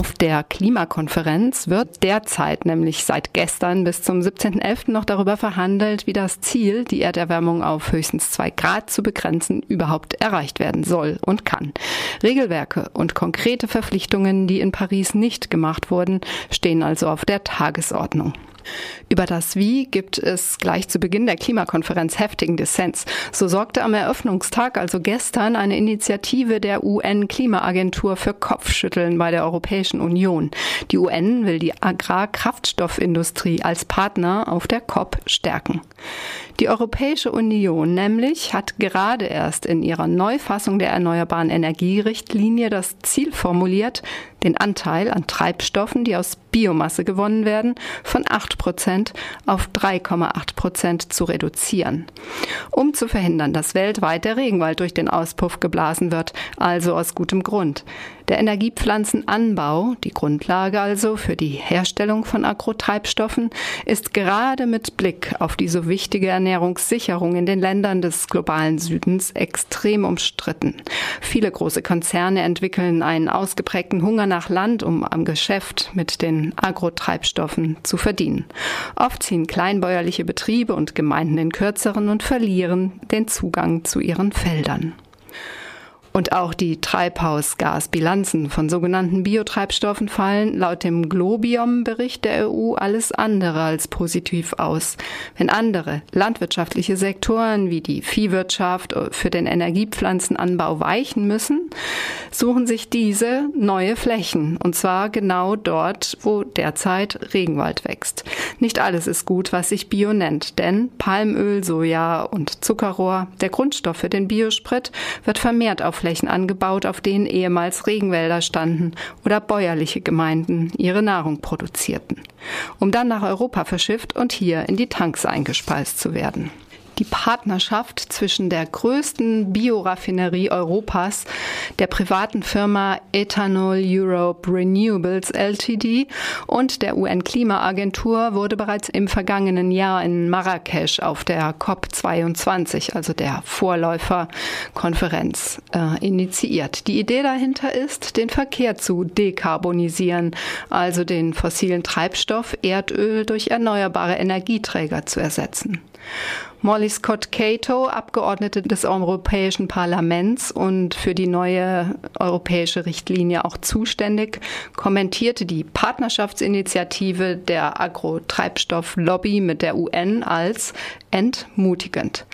Auf der Klimakonferenz wird derzeit, nämlich seit gestern bis zum 17.11. noch darüber verhandelt, wie das Ziel, die Erderwärmung auf höchstens zwei Grad zu begrenzen, überhaupt erreicht werden soll und kann. Regelwerke und konkrete Verpflichtungen, die in Paris nicht gemacht wurden, stehen also auf der Tagesordnung. Über das Wie gibt es gleich zu Beginn der Klimakonferenz heftigen Dissens. So sorgte am Eröffnungstag, also gestern, eine Initiative der UN-Klimaagentur für Kopfschütteln bei der Europäischen Union. Die UN will die Agrarkraftstoffindustrie als Partner auf der COP stärken. Die Europäische Union nämlich hat gerade erst in ihrer Neufassung der Erneuerbaren Energierichtlinie das Ziel formuliert, den Anteil an Treibstoffen, die aus Biomasse gewonnen werden, von 8 Prozent auf 3,8 Prozent zu reduzieren. Um zu verhindern, dass weltweit der Regenwald durch den Auspuff geblasen wird, also aus gutem Grund. Der Energiepflanzenanbau, die Grundlage also für die Herstellung von Agrotreibstoffen, ist gerade mit Blick auf die so wichtige Ernährungssicherung in den Ländern des globalen Südens extrem umstritten. Viele große Konzerne entwickeln einen ausgeprägten Hunger nach Land, um am Geschäft mit den Agrotreibstoffen zu verdienen. Oft ziehen kleinbäuerliche Betriebe und Gemeinden in kürzeren und verlieren den Zugang zu ihren Feldern. Und auch die Treibhausgasbilanzen von sogenannten Biotreibstoffen fallen laut dem Globium-Bericht der EU alles andere als positiv aus. Wenn andere landwirtschaftliche Sektoren wie die Viehwirtschaft für den Energiepflanzenanbau weichen müssen, suchen sich diese neue Flächen. Und zwar genau dort, wo derzeit Regenwald wächst. Nicht alles ist gut, was sich Bio nennt, denn Palmöl, Soja und Zuckerrohr, der Grundstoff für den Biosprit, wird vermehrt auf Flächen angebaut, auf denen ehemals Regenwälder standen oder bäuerliche Gemeinden ihre Nahrung produzierten, um dann nach Europa verschifft und hier in die Tanks eingespeist zu werden die Partnerschaft zwischen der größten Bioraffinerie Europas, der privaten Firma Ethanol Europe Renewables Ltd. und der UN-Klimaagentur wurde bereits im vergangenen Jahr in Marrakesch auf der COP22, also der Vorläuferkonferenz, äh, initiiert. Die Idee dahinter ist, den Verkehr zu dekarbonisieren, also den fossilen Treibstoff Erdöl durch erneuerbare Energieträger zu ersetzen. Molly Scott Cato, Abgeordnete des Europäischen Parlaments und für die neue europäische Richtlinie auch zuständig, kommentierte die Partnerschaftsinitiative der Agrotreibstofflobby mit der UN als entmutigend.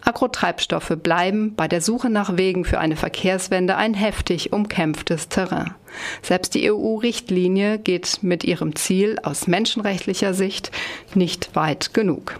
Agrotreibstoffe bleiben bei der Suche nach Wegen für eine Verkehrswende ein heftig umkämpftes Terrain. Selbst die EU-Richtlinie geht mit ihrem Ziel aus menschenrechtlicher Sicht nicht weit genug.